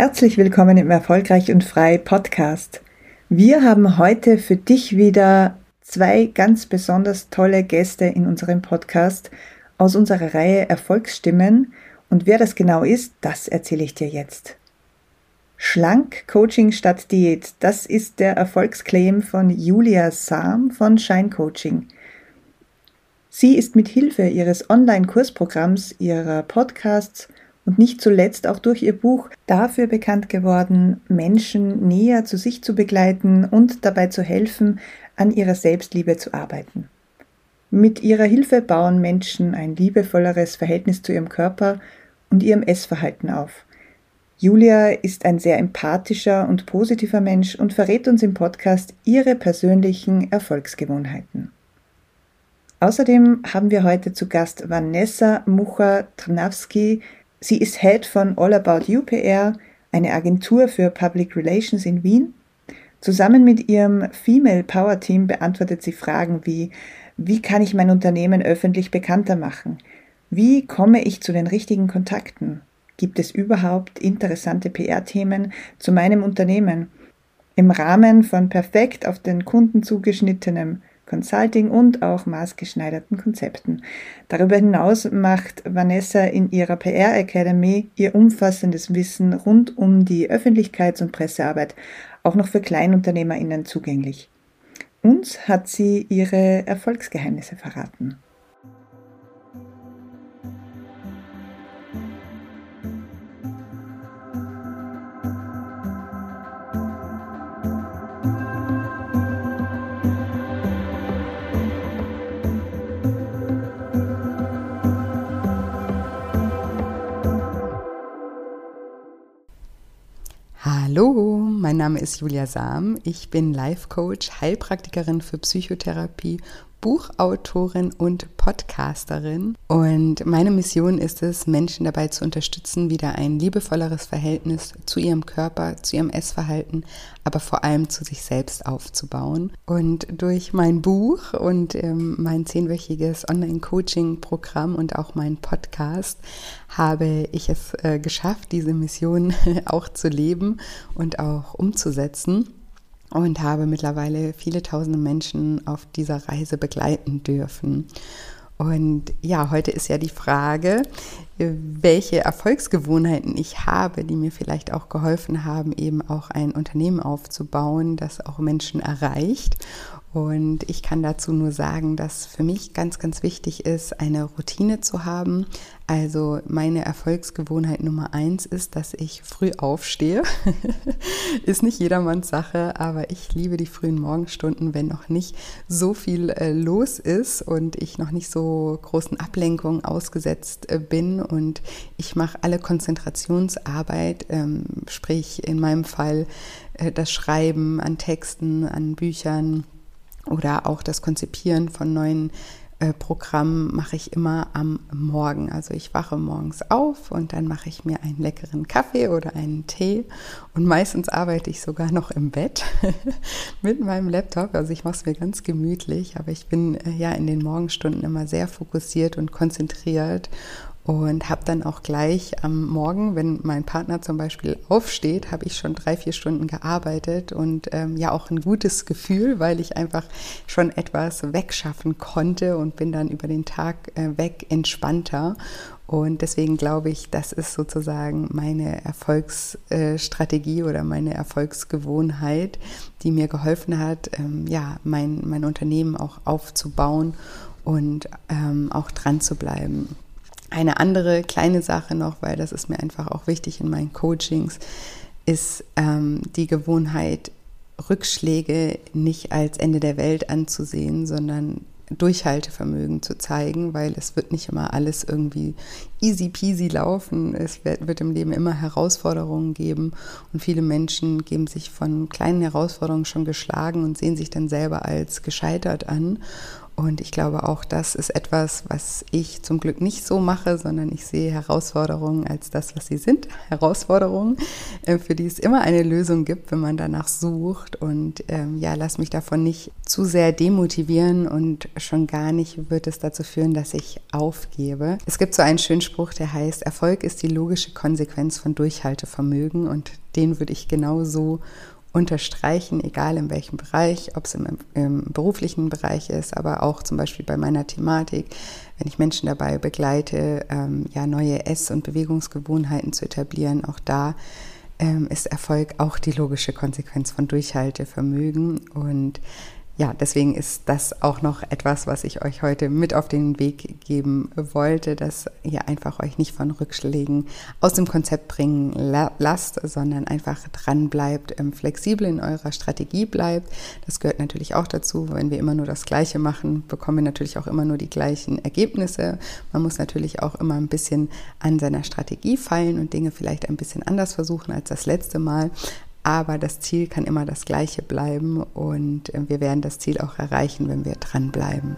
Herzlich willkommen im Erfolgreich und Frei Podcast. Wir haben heute für dich wieder zwei ganz besonders tolle Gäste in unserem Podcast aus unserer Reihe Erfolgsstimmen. Und wer das genau ist, das erzähle ich dir jetzt. Schlank Coaching statt Diät, das ist der Erfolgsclaim von Julia Sam von Shine Coaching. Sie ist mit Hilfe ihres Online-Kursprogramms, ihrer Podcasts und nicht zuletzt auch durch ihr Buch dafür bekannt geworden, Menschen näher zu sich zu begleiten und dabei zu helfen, an ihrer Selbstliebe zu arbeiten. Mit ihrer Hilfe bauen Menschen ein liebevolleres Verhältnis zu ihrem Körper und ihrem Essverhalten auf. Julia ist ein sehr empathischer und positiver Mensch und verrät uns im Podcast ihre persönlichen Erfolgsgewohnheiten. Außerdem haben wir heute zu Gast Vanessa Mucha-Trnawski, Sie ist Head von All About You PR, eine Agentur für Public Relations in Wien. Zusammen mit ihrem Female Power Team beantwortet sie Fragen wie, wie kann ich mein Unternehmen öffentlich bekannter machen? Wie komme ich zu den richtigen Kontakten? Gibt es überhaupt interessante PR-Themen zu meinem Unternehmen? Im Rahmen von perfekt auf den Kunden zugeschnittenem Consulting und auch maßgeschneiderten Konzepten. Darüber hinaus macht Vanessa in ihrer PR Academy ihr umfassendes Wissen rund um die Öffentlichkeits- und Pressearbeit auch noch für KleinunternehmerInnen zugänglich. Uns hat sie ihre Erfolgsgeheimnisse verraten. Hallo, mein Name ist Julia Sam. Ich bin Life Coach, Heilpraktikerin für Psychotherapie Buchautorin und Podcasterin. Und meine Mission ist es, Menschen dabei zu unterstützen, wieder ein liebevolleres Verhältnis zu ihrem Körper, zu ihrem Essverhalten, aber vor allem zu sich selbst aufzubauen. Und durch mein Buch und ähm, mein zehnwöchiges Online-Coaching-Programm und auch meinen Podcast habe ich es äh, geschafft, diese Mission auch zu leben und auch umzusetzen und habe mittlerweile viele tausende Menschen auf dieser Reise begleiten dürfen. Und ja, heute ist ja die Frage, welche Erfolgsgewohnheiten ich habe, die mir vielleicht auch geholfen haben, eben auch ein Unternehmen aufzubauen, das auch Menschen erreicht. Und ich kann dazu nur sagen, dass für mich ganz, ganz wichtig ist, eine Routine zu haben. Also meine Erfolgsgewohnheit Nummer eins ist, dass ich früh aufstehe. ist nicht jedermanns Sache, aber ich liebe die frühen Morgenstunden, wenn noch nicht so viel äh, los ist und ich noch nicht so großen Ablenkungen ausgesetzt äh, bin. Und ich mache alle Konzentrationsarbeit, ähm, sprich in meinem Fall äh, das Schreiben an Texten, an Büchern oder auch das Konzipieren von neuen äh, Programmen mache ich immer am Morgen. Also ich wache morgens auf und dann mache ich mir einen leckeren Kaffee oder einen Tee und meistens arbeite ich sogar noch im Bett mit meinem Laptop. Also ich mache es mir ganz gemütlich, aber ich bin äh, ja in den Morgenstunden immer sehr fokussiert und konzentriert und habe dann auch gleich am Morgen, wenn mein Partner zum Beispiel aufsteht, habe ich schon drei, vier Stunden gearbeitet und ähm, ja auch ein gutes Gefühl, weil ich einfach schon etwas wegschaffen konnte und bin dann über den Tag äh, weg entspannter. Und deswegen glaube ich, das ist sozusagen meine Erfolgsstrategie oder meine Erfolgsgewohnheit, die mir geholfen hat, ähm, ja, mein, mein Unternehmen auch aufzubauen und ähm, auch dran zu bleiben. Eine andere kleine Sache noch, weil das ist mir einfach auch wichtig in meinen Coachings, ist ähm, die Gewohnheit, Rückschläge nicht als Ende der Welt anzusehen, sondern Durchhaltevermögen zu zeigen, weil es wird nicht immer alles irgendwie easy peasy laufen. Es wird, wird im Leben immer Herausforderungen geben und viele Menschen geben sich von kleinen Herausforderungen schon geschlagen und sehen sich dann selber als gescheitert an. Und ich glaube, auch das ist etwas, was ich zum Glück nicht so mache, sondern ich sehe Herausforderungen als das, was sie sind. Herausforderungen, äh, für die es immer eine Lösung gibt, wenn man danach sucht. Und ähm, ja, lass mich davon nicht zu sehr demotivieren und schon gar nicht wird es dazu führen, dass ich aufgebe. Es gibt so einen schönen Spruch, der heißt, Erfolg ist die logische Konsequenz von Durchhaltevermögen und den würde ich genauso unterstreichen, egal in welchem Bereich, ob es im, im, beruflichen Bereich ist, aber auch zum Beispiel bei meiner Thematik, wenn ich Menschen dabei begleite, ähm, ja neue Ess- und Bewegungsgewohnheiten zu etablieren, auch da ähm, ist Erfolg auch die logische Konsequenz von Durchhaltevermögen. Und ja, deswegen ist das auch noch etwas, was ich euch heute mit auf den Weg geben wollte, dass ihr einfach euch nicht von Rückschlägen aus dem Konzept bringen lasst, sondern einfach dran bleibt, ähm, flexibel in eurer Strategie bleibt. Das gehört natürlich auch dazu. Wenn wir immer nur das Gleiche machen, bekommen wir natürlich auch immer nur die gleichen Ergebnisse. Man muss natürlich auch immer ein bisschen an seiner Strategie feilen und Dinge vielleicht ein bisschen anders versuchen als das letzte Mal aber das Ziel kann immer das gleiche bleiben und äh, wir werden das Ziel auch erreichen, wenn wir dranbleiben.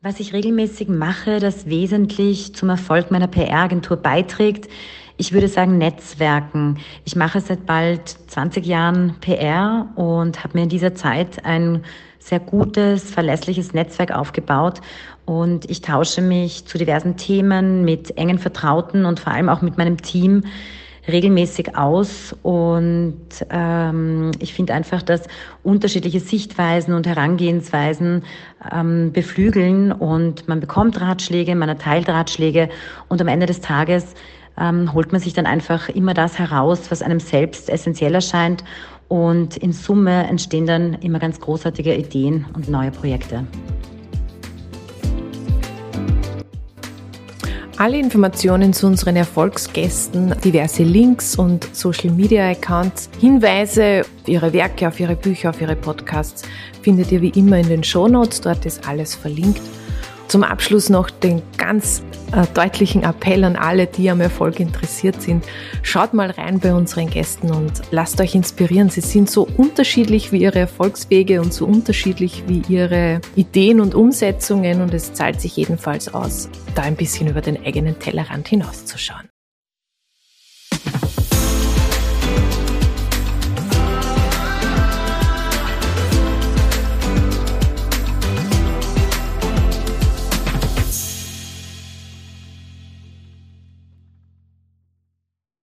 Was ich regelmäßig mache, das wesentlich zum Erfolg meiner PR-Agentur beiträgt, ich würde sagen Netzwerken. Ich mache seit bald 20 Jahren PR und habe mir in dieser Zeit ein sehr gutes, verlässliches Netzwerk aufgebaut. Und ich tausche mich zu diversen Themen mit engen Vertrauten und vor allem auch mit meinem Team regelmäßig aus. Und ähm, ich finde einfach, dass unterschiedliche Sichtweisen und Herangehensweisen ähm, beflügeln. Und man bekommt Ratschläge, man erteilt Ratschläge. Und am Ende des Tages ähm, holt man sich dann einfach immer das heraus, was einem selbst essentiell erscheint und in Summe entstehen dann immer ganz großartige Ideen und neue Projekte. Alle Informationen zu unseren Erfolgsgästen, diverse Links und Social Media Accounts, Hinweise auf ihre Werke, auf ihre Bücher, auf ihre Podcasts findet ihr wie immer in den Show Notes. Dort ist alles verlinkt. Zum Abschluss noch den ganz äh, deutlichen Appell an alle, die am Erfolg interessiert sind. Schaut mal rein bei unseren Gästen und lasst euch inspirieren. Sie sind so unterschiedlich wie ihre Erfolgswege und so unterschiedlich wie ihre Ideen und Umsetzungen und es zahlt sich jedenfalls aus, da ein bisschen über den eigenen Tellerrand hinauszuschauen.